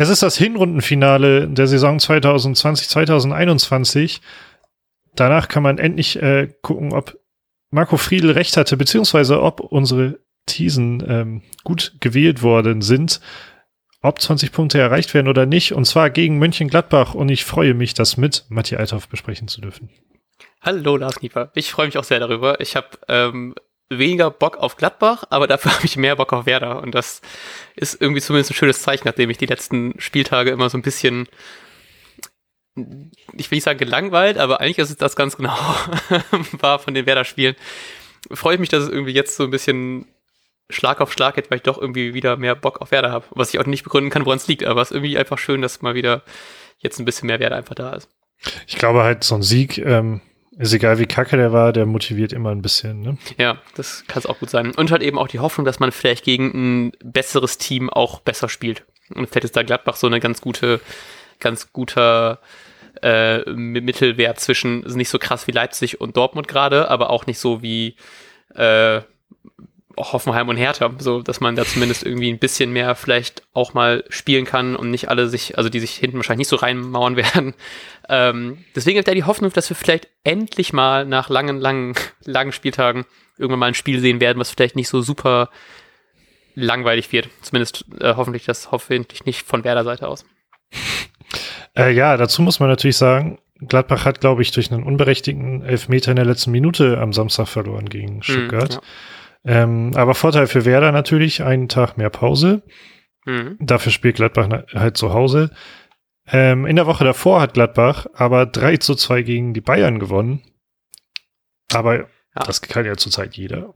Es ist das Hinrundenfinale der Saison 2020-2021. Danach kann man endlich äh, gucken, ob Marco Friedl recht hatte, beziehungsweise ob unsere Thesen ähm, gut gewählt worden sind, ob 20 Punkte erreicht werden oder nicht, und zwar gegen Mönchengladbach. Und ich freue mich, das mit Matthias Althoff besprechen zu dürfen. Hallo Lars Nieper, ich freue mich auch sehr darüber. Ich habe ähm, weniger Bock auf Gladbach, aber dafür habe ich mehr Bock auf Werder. Und das ist irgendwie zumindest ein schönes Zeichen, nachdem ich die letzten Spieltage immer so ein bisschen, ich will nicht sagen gelangweilt, aber eigentlich ist es das ganz genau war von den Werder-Spielen. Freue ich mich, dass es irgendwie jetzt so ein bisschen Schlag auf Schlag geht, weil ich doch irgendwie wieder mehr Bock auf Werder habe. Was ich auch nicht begründen kann, woran es liegt, aber es ist irgendwie einfach schön, dass mal wieder jetzt ein bisschen mehr Werder einfach da ist. Ich glaube halt, so ein Sieg ähm, ist egal, wie kacke der war, der motiviert immer ein bisschen. Ne? Ja, das kann es auch gut sein. Und halt eben auch die Hoffnung, dass man vielleicht gegen ein besseres Team auch besser spielt. Und vielleicht ist da Gladbach so eine ganz gute, ganz guter äh, Mittelwert zwischen, ist nicht so krass wie Leipzig und Dortmund gerade, aber auch nicht so wie äh, Hoffenheim und Hertha, so dass man da zumindest irgendwie ein bisschen mehr vielleicht auch mal spielen kann und nicht alle sich, also die sich hinten wahrscheinlich nicht so reinmauern werden. Ähm, deswegen hat er die Hoffnung, dass wir vielleicht endlich mal nach langen, langen, langen Spieltagen irgendwann mal ein Spiel sehen werden, was vielleicht nicht so super langweilig wird. Zumindest äh, hoffentlich das hoffentlich nicht von Werder Seite aus. Äh, ja, dazu muss man natürlich sagen, Gladbach hat, glaube ich, durch einen unberechtigten Elfmeter in der letzten Minute am Samstag verloren gegen hm, Stuttgart. Mm, ja. Ähm, aber Vorteil für Werder natürlich, einen Tag mehr Pause. Mhm. Dafür spielt Gladbach halt zu Hause. Ähm, in der Woche davor hat Gladbach aber 3 zu 2 gegen die Bayern gewonnen. Aber ja. das kann ja zurzeit jeder.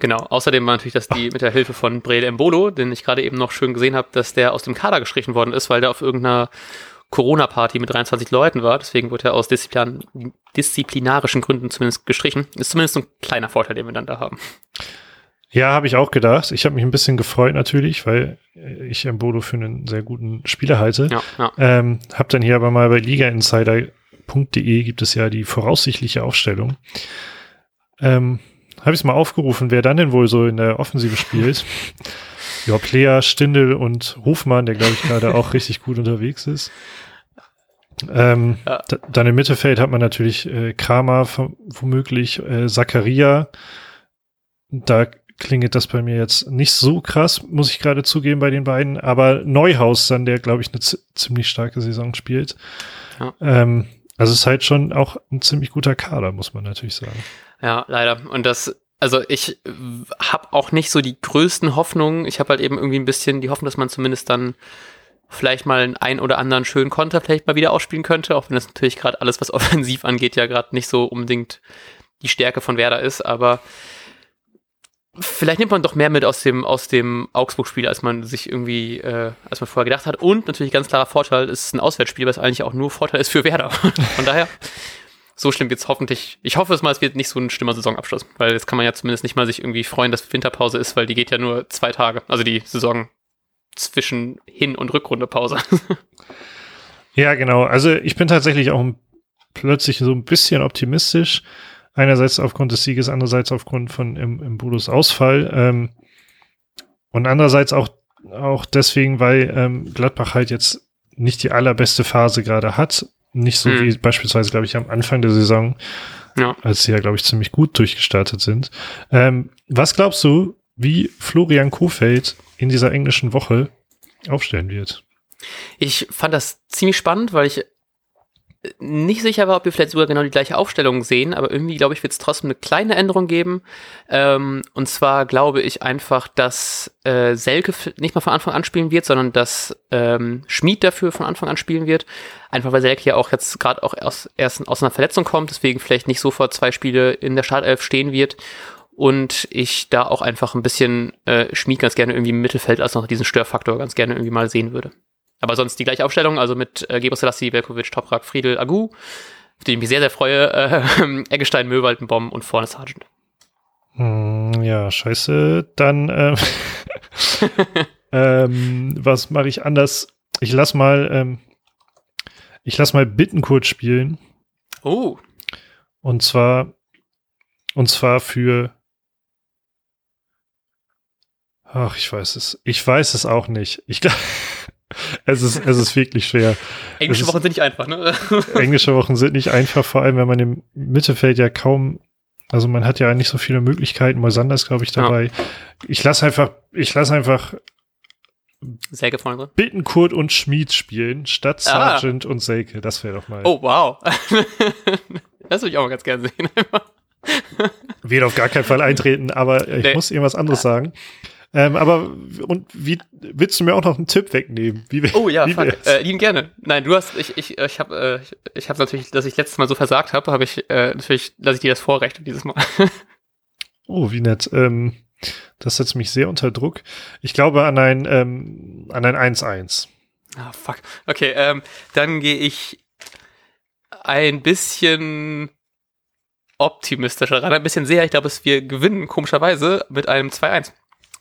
Genau, außerdem war natürlich, dass die mit der Hilfe von Brede Embolo, den ich gerade eben noch schön gesehen habe, dass der aus dem Kader gestrichen worden ist, weil der auf irgendeiner Corona-Party mit 23 Leuten war. Deswegen wurde er aus Disziplin disziplinarischen Gründen zumindest gestrichen. Ist zumindest ein kleiner Vorteil, den wir dann da haben. Ja, habe ich auch gedacht. Ich habe mich ein bisschen gefreut natürlich, weil ich Embolo für einen sehr guten Spieler halte. Ja, ja. Ähm, hab dann hier aber mal bei ligainsider.de gibt es ja die voraussichtliche Aufstellung. Ähm, habe ich es mal aufgerufen, wer dann denn wohl so in der Offensive spielt. ja, Player, Stindel und Hofmann, der glaube ich gerade auch richtig gut unterwegs ist. Ähm, ja. Dann im Mittelfeld hat man natürlich äh, Kramer womöglich, äh, Zakaria. Da klingelt das bei mir jetzt nicht so krass, muss ich gerade zugeben bei den beiden. Aber Neuhaus dann, der glaube ich eine ziemlich starke Saison spielt. Ja. Ähm, also es ist halt schon auch ein ziemlich guter Kader, muss man natürlich sagen. Ja, leider. Und das also ich habe auch nicht so die größten Hoffnungen. Ich habe halt eben irgendwie ein bisschen die Hoffnung, dass man zumindest dann vielleicht mal einen ein oder anderen schönen Konter vielleicht mal wieder ausspielen könnte, auch wenn das natürlich gerade alles, was offensiv angeht, ja gerade nicht so unbedingt die Stärke von Werder ist, aber vielleicht nimmt man doch mehr mit aus dem, aus dem Augsburg-Spiel, als man sich irgendwie, äh, als man vorher gedacht hat. Und natürlich ganz klarer Vorteil, ist ein Auswärtsspiel, was eigentlich auch nur Vorteil ist für Werder. Von daher, so schlimm wird es hoffentlich. Ich hoffe es mal, es wird nicht so ein schlimmer Saisonabschluss, weil jetzt kann man ja zumindest nicht mal sich irgendwie freuen, dass Winterpause ist, weil die geht ja nur zwei Tage. Also die Saison zwischen Hin- und Rückrundepause. ja, genau. Also ich bin tatsächlich auch plötzlich so ein bisschen optimistisch. Einerseits aufgrund des Sieges, andererseits aufgrund von im, im Budos Ausfall. Ähm, und andererseits auch, auch deswegen, weil ähm, Gladbach halt jetzt nicht die allerbeste Phase gerade hat. Nicht so hm. wie beispielsweise, glaube ich, am Anfang der Saison, ja. als sie ja, glaube ich, ziemlich gut durchgestartet sind. Ähm, was glaubst du, wie Florian Kofeld in dieser englischen Woche aufstellen wird. Ich fand das ziemlich spannend, weil ich nicht sicher war, ob wir vielleicht sogar genau die gleiche Aufstellung sehen, aber irgendwie glaube ich, wird es trotzdem eine kleine Änderung geben. Ähm, und zwar glaube ich einfach, dass äh, Selke nicht mal von Anfang an spielen wird, sondern dass ähm, Schmid dafür von Anfang an spielen wird. Einfach weil Selke ja auch jetzt gerade auch aus, erst aus einer Verletzung kommt, deswegen vielleicht nicht sofort zwei Spiele in der Startelf stehen wird und ich da auch einfach ein bisschen äh, Schmied ganz gerne irgendwie im Mittelfeld als noch diesen Störfaktor ganz gerne irgendwie mal sehen würde. Aber sonst die gleiche Aufstellung, also mit äh, Gebre Selassie, Velkovic, Toprak, Friedel, Agu, auf die ich mich sehr, sehr freue, äh, Eggestein, Möwald, und vorne Sargent. Hm, ja, scheiße. Dann, äh, ähm, was mache ich anders? Ich lass mal, ähm, ich lass mal Bittenkurt spielen. Oh. Und zwar, und zwar für Ach, ich weiß es. Ich weiß es auch nicht. Ich glaube, es, ist, es ist wirklich schwer. Englische Wochen sind nicht einfach, ne? englische Wochen sind nicht einfach, vor allem wenn man im Mittelfeld ja kaum, also man hat ja nicht so viele Möglichkeiten. Moisander ist, glaube ich, dabei. Ja. Ich lasse einfach, ich lasse einfach Selke vorne? Bittenkurt und Schmied spielen, statt ah. Sargent und Selke. Das wäre doch mal. Oh, wow. das würde ich auch mal ganz gerne sehen. Wird auf gar keinen Fall eintreten, aber ich nee. muss irgendwas anderes sagen. Ähm, aber und wie willst du mir auch noch einen Tipp wegnehmen? Wie, oh ja, wie. Äh, lieben gerne. Nein, du hast, ich, ich, ich habe, äh, ich, ich habe natürlich, dass ich letztes Mal so versagt habe, habe ich äh, natürlich, lasse ich dir das Vorrecht dieses Mal. oh, wie nett. Ähm, das setzt mich sehr unter Druck. Ich glaube an ein, ähm, an ein 1-1. Ah, fuck. Okay, ähm, dann gehe ich ein bisschen optimistischer ran, ein bisschen sehr. Ich glaube, dass wir gewinnen, komischerweise, mit einem 2-1.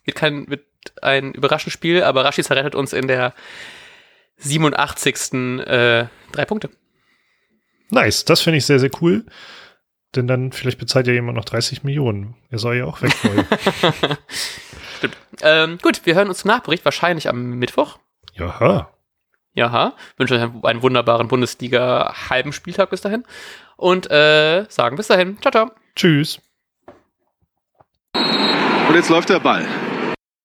Wird kein, wird ein überraschendes Spiel, aber Rashid rettet uns in der 87. Äh, drei Punkte. Nice, das finde ich sehr, sehr cool. Denn dann vielleicht bezahlt ja jemand noch 30 Millionen. Er soll ja auch weg wollen. Stimmt. Ähm, gut, wir hören uns zum Nachbericht wahrscheinlich am Mittwoch. Jaha. Jaha. Wünsche euch einen wunderbaren Bundesliga-halben Spieltag bis dahin. Und äh, sagen bis dahin. Ciao, ciao. Tschüss. Und jetzt läuft der Ball.